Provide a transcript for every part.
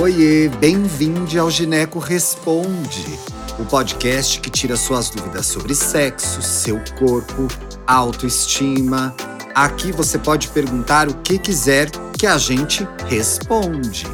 Oiê, bem-vindo ao Gineco Responde, o podcast que tira suas dúvidas sobre sexo, seu corpo, autoestima. Aqui você pode perguntar o que quiser que a gente responde.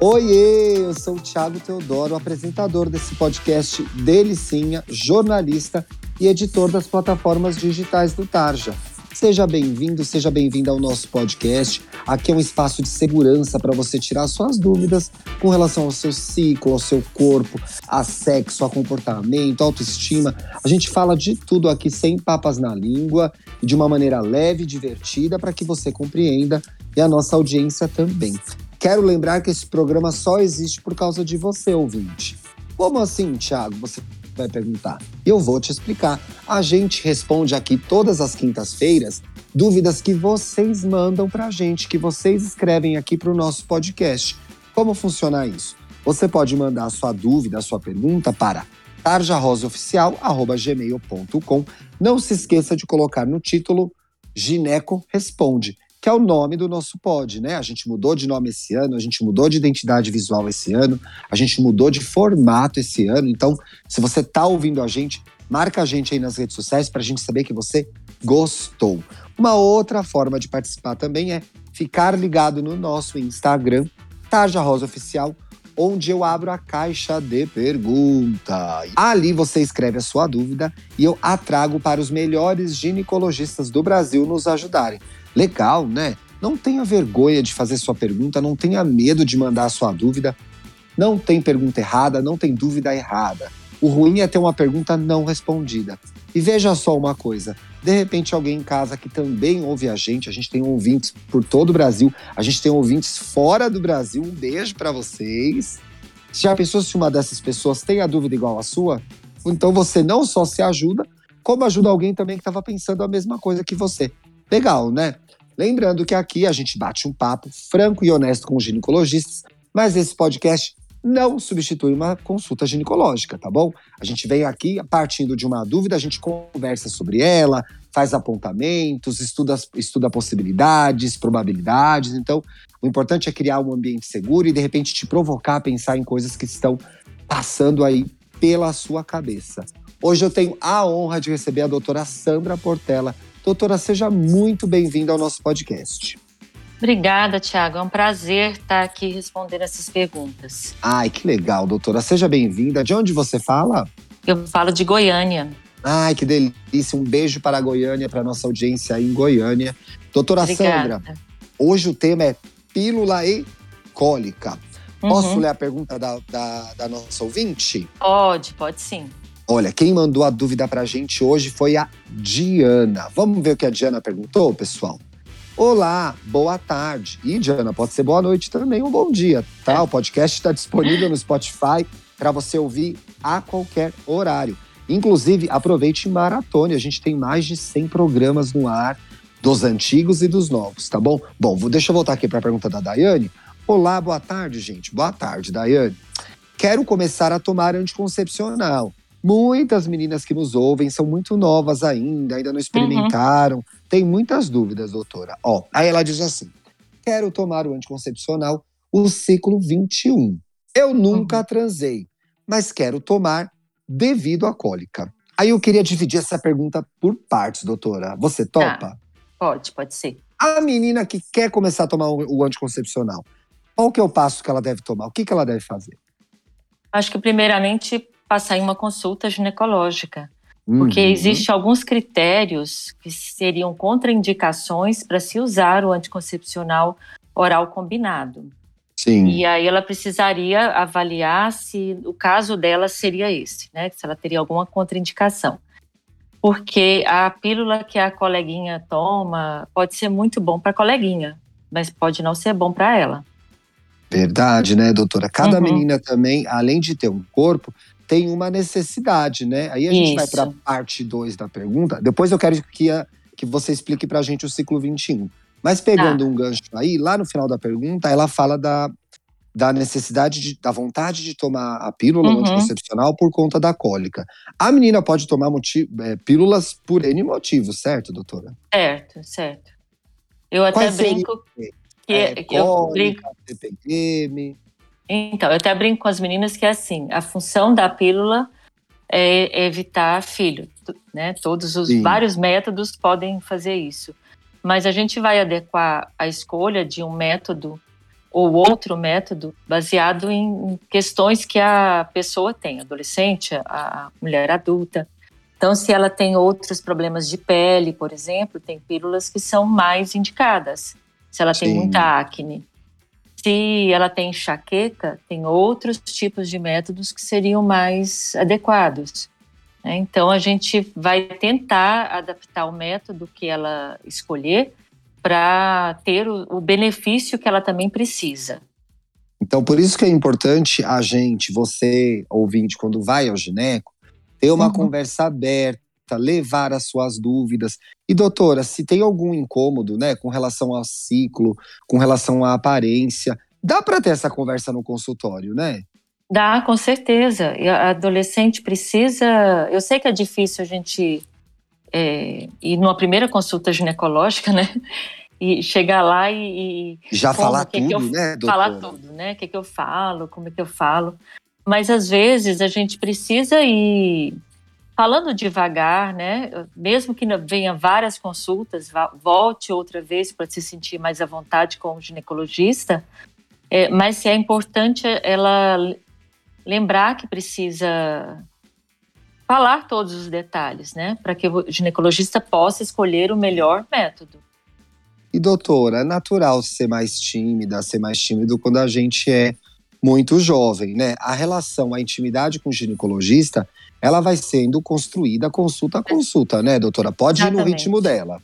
Oiê, eu sou o Thiago Teodoro, apresentador desse podcast Delicinha, jornalista e editor das plataformas digitais do Tarja. Seja bem-vindo, seja bem-vinda ao nosso podcast. Aqui é um espaço de segurança para você tirar suas dúvidas com relação ao seu ciclo, ao seu corpo, a sexo, a comportamento, autoestima. A gente fala de tudo aqui sem papas na língua e de uma maneira leve e divertida para que você compreenda e a nossa audiência também. Quero lembrar que esse programa só existe por causa de você, ouvinte. Como assim, Thiago? Você vai perguntar. Eu vou te explicar. A gente responde aqui todas as quintas-feiras dúvidas que vocês mandam para a gente, que vocês escrevem aqui para o nosso podcast. Como funciona isso? Você pode mandar a sua dúvida, a sua pergunta para tarjarosaoficial.gmail.com. Não se esqueça de colocar no título Gineco Responde que é o nome do nosso pod, né? A gente mudou de nome esse ano, a gente mudou de identidade visual esse ano, a gente mudou de formato esse ano. Então, se você tá ouvindo a gente, marca a gente aí nas redes sociais para a gente saber que você gostou. Uma outra forma de participar também é ficar ligado no nosso Instagram, Tarja Rosa Oficial, onde eu abro a caixa de pergunta. Ali você escreve a sua dúvida e eu a trago para os melhores ginecologistas do Brasil nos ajudarem. Legal, né? Não tenha vergonha de fazer sua pergunta, não tenha medo de mandar a sua dúvida. Não tem pergunta errada, não tem dúvida errada. O ruim é ter uma pergunta não respondida. E veja só uma coisa: de repente, alguém em casa que também ouve a gente, a gente tem ouvintes por todo o Brasil, a gente tem ouvintes fora do Brasil. Um beijo para vocês. Já pensou se uma dessas pessoas tem a dúvida igual a sua? Então você não só se ajuda, como ajuda alguém também que estava pensando a mesma coisa que você. Legal, né? Lembrando que aqui a gente bate um papo franco e honesto com os ginecologistas, mas esse podcast não substitui uma consulta ginecológica, tá bom? A gente vem aqui partindo de uma dúvida, a gente conversa sobre ela, faz apontamentos, estuda, estuda possibilidades, probabilidades. Então, o importante é criar um ambiente seguro e, de repente, te provocar a pensar em coisas que estão passando aí pela sua cabeça. Hoje eu tenho a honra de receber a doutora Sandra Portela, Doutora, seja muito bem-vinda ao nosso podcast. Obrigada, Tiago. É um prazer estar aqui respondendo essas perguntas. Ai, que legal, doutora. Seja bem-vinda. De onde você fala? Eu falo de Goiânia. Ai, que delícia. Um beijo para a Goiânia, para a nossa audiência aí em Goiânia. Doutora Obrigada. Sandra, hoje o tema é pílula e cólica. Posso uhum. ler a pergunta da, da, da nossa ouvinte? Pode, pode sim. Olha, quem mandou a dúvida pra gente hoje foi a Diana. Vamos ver o que a Diana perguntou, pessoal? Olá, boa tarde. E Diana, pode ser boa noite também, um bom dia, tá? O podcast está disponível no Spotify para você ouvir a qualquer horário. Inclusive, aproveite maratone. A gente tem mais de 100 programas no ar, dos antigos e dos novos, tá bom? Bom, deixa eu voltar aqui para a pergunta da Daiane. Olá, boa tarde, gente. Boa tarde, Daiane. Quero começar a tomar anticoncepcional. Muitas meninas que nos ouvem são muito novas ainda, ainda não experimentaram, uhum. tem muitas dúvidas, doutora. Ó, aí ela diz assim: quero tomar o anticoncepcional, o ciclo 21. Eu nunca uhum. transei, mas quero tomar devido à cólica. Aí eu queria dividir essa pergunta por partes, doutora. Você tá. topa? Ah, pode, pode ser. A menina que quer começar a tomar o anticoncepcional, qual que é o passo que ela deve tomar? O que, que ela deve fazer? Acho que primeiramente passar em uma consulta ginecológica. Porque uhum. existem alguns critérios que seriam contraindicações para se usar o anticoncepcional oral combinado. Sim. E aí ela precisaria avaliar se o caso dela seria esse, né? Se ela teria alguma contraindicação. Porque a pílula que a coleguinha toma pode ser muito bom para a coleguinha, mas pode não ser bom para ela. Verdade, né, doutora? Cada uhum. menina também, além de ter um corpo, tem uma necessidade, né? Aí a gente vai para a parte 2 da pergunta. Depois eu quero que, a, que você explique para a gente o ciclo 21. Mas pegando ah. um gancho aí, lá no final da pergunta, ela fala da, da necessidade, de, da vontade de tomar a pílula uhum. anticoncepcional por conta da cólica. A menina pode tomar é, pílulas por N motivos, certo, doutora? Certo, certo. Eu até Quais brinco que, é, que cólica, eu brinco. TPM. Então, eu até brinco com as meninas que é assim, a função da pílula é evitar filho, né? Todos os Sim. vários métodos podem fazer isso. Mas a gente vai adequar a escolha de um método ou outro método baseado em questões que a pessoa tem, adolescente, a mulher adulta. Então, se ela tem outros problemas de pele, por exemplo, tem pílulas que são mais indicadas. Se ela tem Sim. muita acne, se ela tem enxaqueca, tem outros tipos de métodos que seriam mais adequados. Né? Então, a gente vai tentar adaptar o método que ela escolher para ter o, o benefício que ela também precisa. Então, por isso que é importante a gente, você, ouvinte, quando vai ao gineco, ter uma uhum. conversa aberta, levar as suas dúvidas. E doutora, se tem algum incômodo, né, com relação ao ciclo, com relação à aparência, dá para ter essa conversa no consultório, né? Dá, com certeza. E a adolescente precisa. Eu sei que é difícil a gente é, ir numa primeira consulta ginecológica, né? E chegar lá e. e Já como, falar que tudo, que eu, né, doutora? Falar tudo, né? O que, que eu falo, como é que eu falo. Mas às vezes a gente precisa ir falando devagar, né? Mesmo que venha várias consultas, volte outra vez para se sentir mais à vontade com o ginecologista. É, mas é importante ela lembrar que precisa falar todos os detalhes, né? Para que o ginecologista possa escolher o melhor método. E doutora, é natural ser mais tímida, ser mais tímido quando a gente é muito jovem, né? A relação, a intimidade com o ginecologista ela vai sendo construída consulta a consulta, né, doutora? Pode Exatamente. ir no ritmo dela.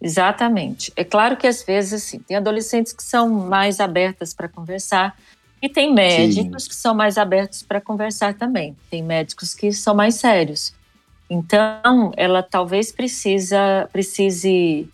Exatamente. É claro que às vezes, assim, tem adolescentes que são mais abertas para conversar e tem médicos Sim. que são mais abertos para conversar também. Tem médicos que são mais sérios. Então, ela talvez precisa, precise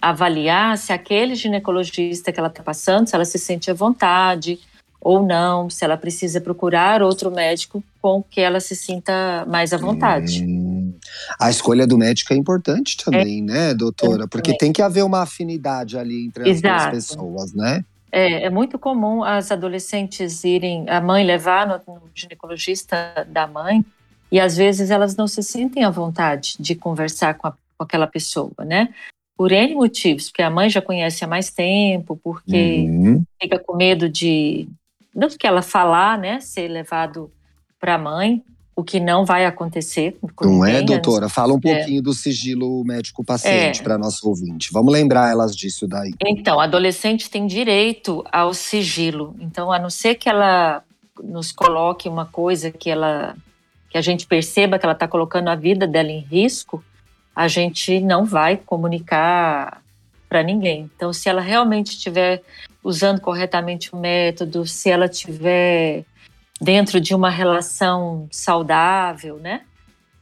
avaliar se aquele ginecologista que ela está passando, se ela se sente à vontade, ou não, se ela precisa procurar outro médico com que ela se sinta mais à vontade. Hum. A escolha do médico é importante também, é, né, doutora? Porque tem que haver uma afinidade ali entre as Exato. duas pessoas, né? É, é, muito comum as adolescentes irem, a mãe levar no, no ginecologista da mãe, e às vezes elas não se sentem à vontade de conversar com, a, com aquela pessoa, né? Por N motivos, porque a mãe já conhece há mais tempo, porque uhum. fica com medo de do que ela falar, né, ser levado para a mãe, o que não vai acontecer. Não é, doutora? Fala um é. pouquinho é. do sigilo médico-paciente é. para nosso ouvinte. Vamos lembrar elas disso daí. Então, a adolescente tem direito ao sigilo. Então, a não ser que ela nos coloque uma coisa que ela que a gente perceba que ela está colocando a vida dela em risco, a gente não vai comunicar para ninguém. Então, se ela realmente estiver usando corretamente o método, se ela estiver dentro de uma relação saudável, né?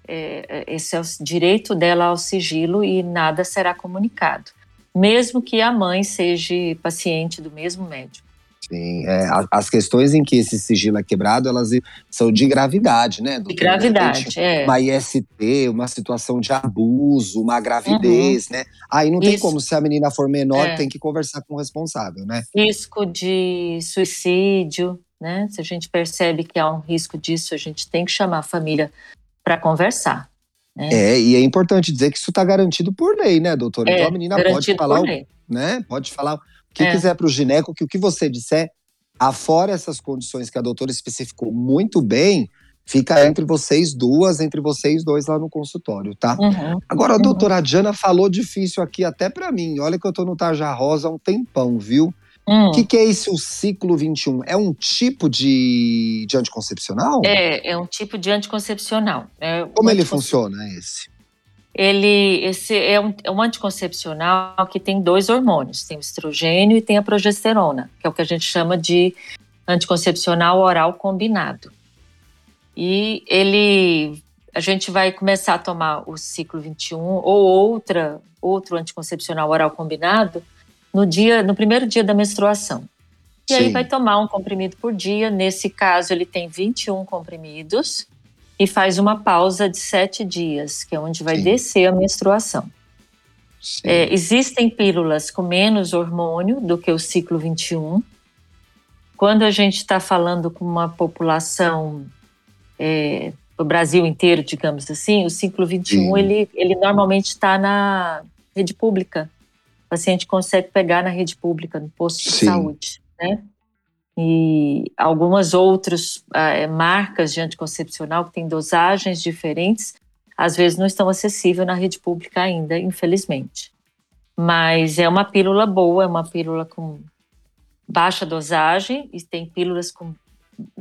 É, é, esse é o direito dela ao sigilo e nada será comunicado, mesmo que a mãe seja paciente do mesmo médico. Sim, é, as questões em que esse sigilo é quebrado, elas são de gravidade, né? De gravidade, de é. Uma IST, uma situação de abuso, uma gravidez, uhum. né? Aí não tem Isso. como, se a menina for menor, é. tem que conversar com o responsável, né? Risco de suicídio, né? Se a gente percebe que há um risco disso, a gente tem que chamar a família para conversar. Né? É, e é importante dizer que isso está garantido por lei, né, doutora? É, então a menina pode falar, né? Pode falar que é. quiser para o gineco, que o que você disser, afora essas condições que a doutora especificou muito bem, fica entre vocês duas, entre vocês dois lá no consultório, tá? Uhum. Agora, a uhum. doutora Diana falou difícil aqui até para mim. Olha que eu tô no Tarja Rosa há um tempão, viu? Hum. O que, que, é esse o ciclo 21? É um tipo de, de anticoncepcional? É, é um tipo de anticoncepcional. É Como um ele funciona, esse? Ele esse é um, é um, anticoncepcional que tem dois hormônios, tem o estrogênio e tem a progesterona, que é o que a gente chama de anticoncepcional oral combinado. E ele a gente vai começar a tomar o ciclo 21 ou outra outro anticoncepcional oral combinado no dia no primeiro dia da menstruação. E Sim. aí vai tomar um comprimido por dia, nesse caso ele tem 21 comprimidos e faz uma pausa de sete dias, que é onde vai Sim. descer a menstruação. É, existem pílulas com menos hormônio do que o ciclo 21, quando a gente está falando com uma população é, do Brasil inteiro, digamos assim, o ciclo 21 ele, ele normalmente está na rede pública. O paciente consegue pegar na rede pública, no posto de Sim. saúde, né? E algumas outras é, marcas de anticoncepcional que têm dosagens diferentes, às vezes não estão acessíveis na rede pública ainda, infelizmente. Mas é uma pílula boa, é uma pílula com baixa dosagem, e tem pílulas com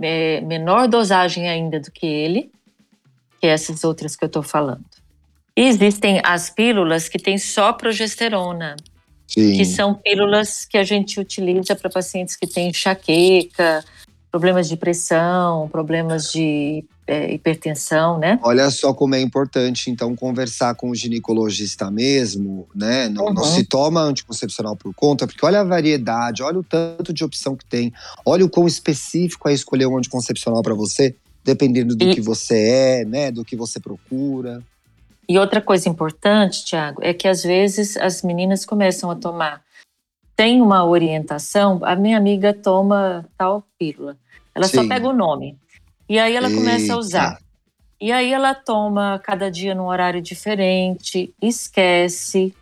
é, menor dosagem ainda do que ele, que essas outras que eu estou falando. E existem as pílulas que têm só progesterona, Sim. que são pílulas que a gente utiliza para pacientes que têm enxaqueca, problemas de pressão, problemas de é, hipertensão, né? Olha só como é importante, então, conversar com o ginecologista mesmo, né? Não, uhum. não, se toma anticoncepcional por conta, porque olha a variedade, olha o tanto de opção que tem, olha o quão específico é escolher um anticoncepcional para você, dependendo do e... que você é, né? Do que você procura. E outra coisa importante, Tiago, é que às vezes as meninas começam a tomar tem uma orientação, a minha amiga toma tal pílula. Ela Sim. só pega o nome. E aí ela Eita. começa a usar. E aí ela toma cada dia num horário diferente, esquece.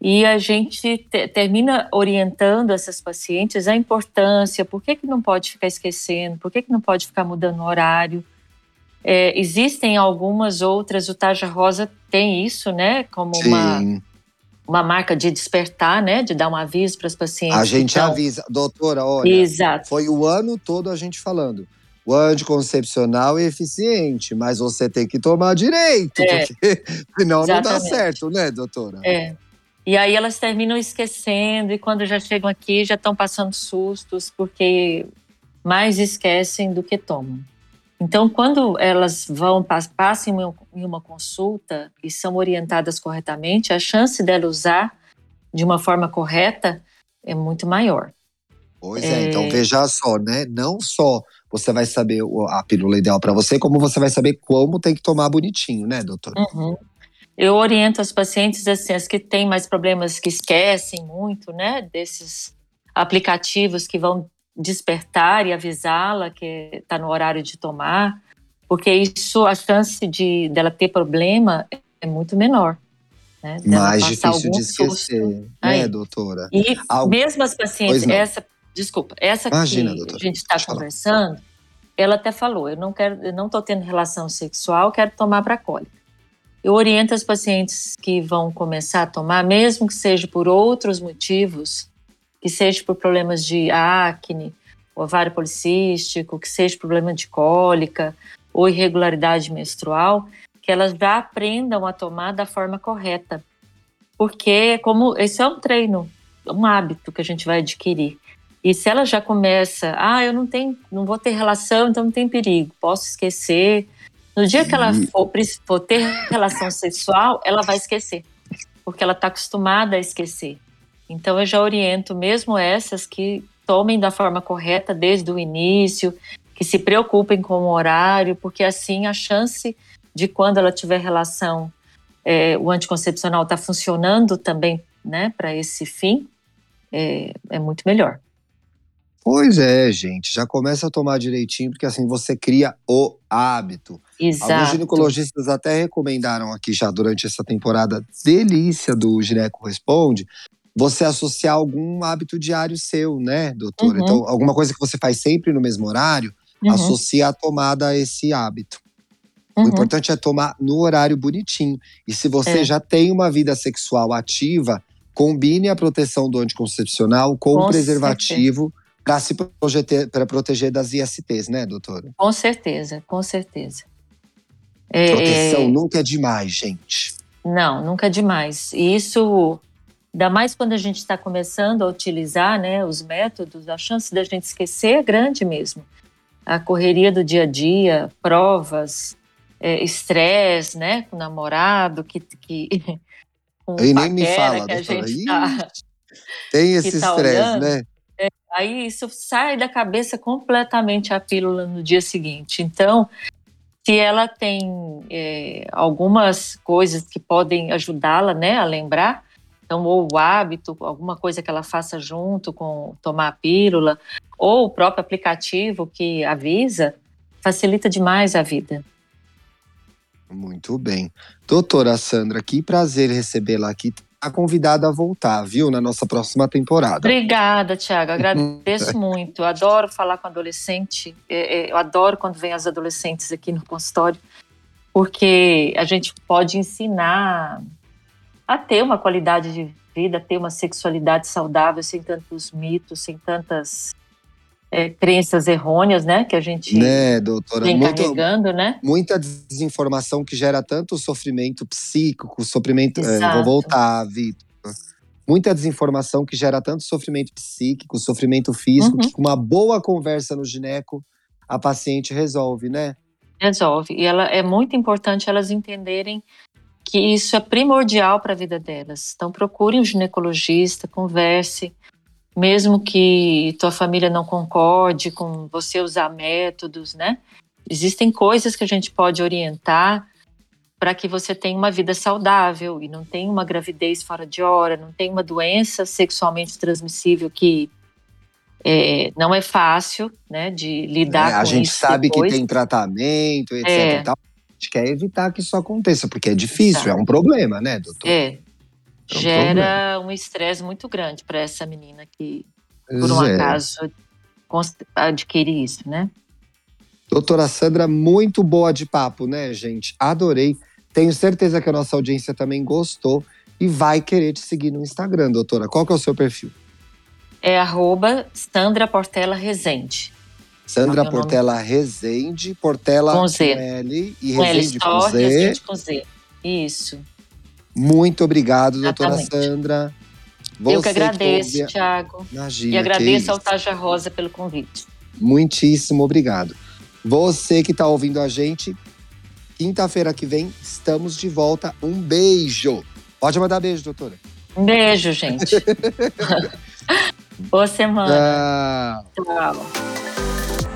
E a gente te, termina orientando essas pacientes a importância, por que, que não pode ficar esquecendo, por que, que não pode ficar mudando o horário. É, existem algumas outras, o Taja Rosa tem isso, né, como Sim. uma, uma marca de despertar, né, de dar um aviso para as pacientes. A gente então, avisa, doutora, olha, Exato. foi o ano todo a gente falando o anticoncepcional é eficiente, mas você tem que tomar direito, é, porque senão exatamente. não dá certo, né, doutora? É. E aí elas terminam esquecendo, e quando já chegam aqui já estão passando sustos, porque mais esquecem do que tomam. Então, quando elas vão passam em uma consulta e são orientadas corretamente, a chance dela usar de uma forma correta é muito maior. Pois é, então é, então veja só, né? Não só você vai saber a pílula ideal para você, como você vai saber como tem que tomar bonitinho, né, doutor? Uhum. Eu oriento as pacientes assim, as que têm mais problemas, que esquecem muito, né, desses aplicativos que vão despertar e avisá-la que está no horário de tomar, porque isso, a chance de dela ter problema é muito menor. Né, Mais difícil de esquecer, susto. né, doutora? E Algo... mesmo as pacientes, essa Desculpa, essa Imagina, que doutora. a gente está conversando, ela até falou: eu não quero, eu não estou tendo relação sexual, quero tomar para cólica. Eu oriento as pacientes que vão começar a tomar, mesmo que seja por outros motivos, que seja por problemas de acne, ovário policístico, que seja problema de cólica ou irregularidade menstrual, que elas já aprendam a tomar da forma correta. Porque como esse é um treino, um hábito que a gente vai adquirir. E se ela já começa, ah, eu não tenho, não vou ter relação, então não tem perigo, posso esquecer. No dia que ela for, for ter relação sexual, ela vai esquecer, porque ela está acostumada a esquecer. Então eu já oriento mesmo essas que tomem da forma correta desde o início, que se preocupem com o horário, porque assim a chance de quando ela tiver relação, é, o anticoncepcional está funcionando também, né, para esse fim, é, é muito melhor. Pois é, gente, já começa a tomar direitinho, porque assim você cria o hábito. Exato. Alguns ginecologistas até recomendaram aqui já durante essa temporada delícia do Gineco Responde, você associar algum hábito diário seu, né, doutora? Uhum. Então, alguma coisa que você faz sempre no mesmo horário, uhum. associa a tomada a esse hábito. Uhum. O importante é tomar no horário bonitinho. E se você é. já tem uma vida sexual ativa, combine a proteção do anticoncepcional com, com o preservativo. Para se proteger, para proteger das ISTs, né, doutora? Com certeza, com certeza. É, Proteção é, nunca é demais, gente. Não, nunca é demais. E isso, ainda mais quando a gente está começando a utilizar né, os métodos, a chance da gente esquecer é grande mesmo. A correria do dia a dia, provas, é, estresse, né, com o namorado, que. que com e nem me fala, que a gente tá, Tem esse tá estresse, tá né? Aí isso sai da cabeça completamente a pílula no dia seguinte. Então, se ela tem é, algumas coisas que podem ajudá-la né, a lembrar, então, ou o hábito, alguma coisa que ela faça junto com tomar a pílula, ou o próprio aplicativo que avisa, facilita demais a vida. Muito bem. Doutora Sandra, que prazer recebê-la aqui. A convidada a voltar, viu, na nossa próxima temporada. Obrigada, Tiago. Agradeço muito. Eu adoro falar com adolescente. É, é, eu adoro quando vem as adolescentes aqui no consultório, porque a gente pode ensinar a ter uma qualidade de vida, ter uma sexualidade saudável, sem tantos mitos, sem tantas é, crenças errôneas, né, que a gente né, doutora, vem muito, carregando, né? Muita desinformação que gera tanto sofrimento psíquico, sofrimento. É, vou voltar, Vitor. Muita desinformação que gera tanto sofrimento psíquico, sofrimento físico, uhum. que com uma boa conversa no gineco, a paciente resolve, né? Resolve. E ela é muito importante elas entenderem que isso é primordial para a vida delas. Então procure um ginecologista, converse, mesmo que tua família não concorde com você usar métodos, né? Existem coisas que a gente pode orientar para que você tenha uma vida saudável e não tenha uma gravidez fora de hora, não tenha uma doença sexualmente transmissível que é, não é fácil, né, de lidar é, com isso. A gente sabe depois. que tem tratamento, etc. É. A gente quer evitar que isso aconteça, porque é difícil, é um problema, né, doutor? É, é gera um estresse muito grande para essa menina que, por um é. acaso, adquire isso, né? Doutora Sandra, muito boa de papo, né, gente? Adorei. Tenho certeza que a nossa audiência também gostou e vai querer te seguir no Instagram, doutora. Qual que é o seu perfil? É arroba Sandra Portela Rezende. Sandra Portela nome... Rezende, Portela com, Z. com L e Rezende com, com Z. Rezende com Z. Isso. Muito obrigado, doutora Sandra. Você Eu que agradeço, que. Tiago. Imagina. E agradeço ao Taja Rosa pelo convite. Muitíssimo obrigado. Você que está ouvindo a gente, quinta-feira que vem estamos de volta. Um beijo. Pode mandar beijo, doutora. Um beijo, gente. Boa semana. Tchau. Tchau.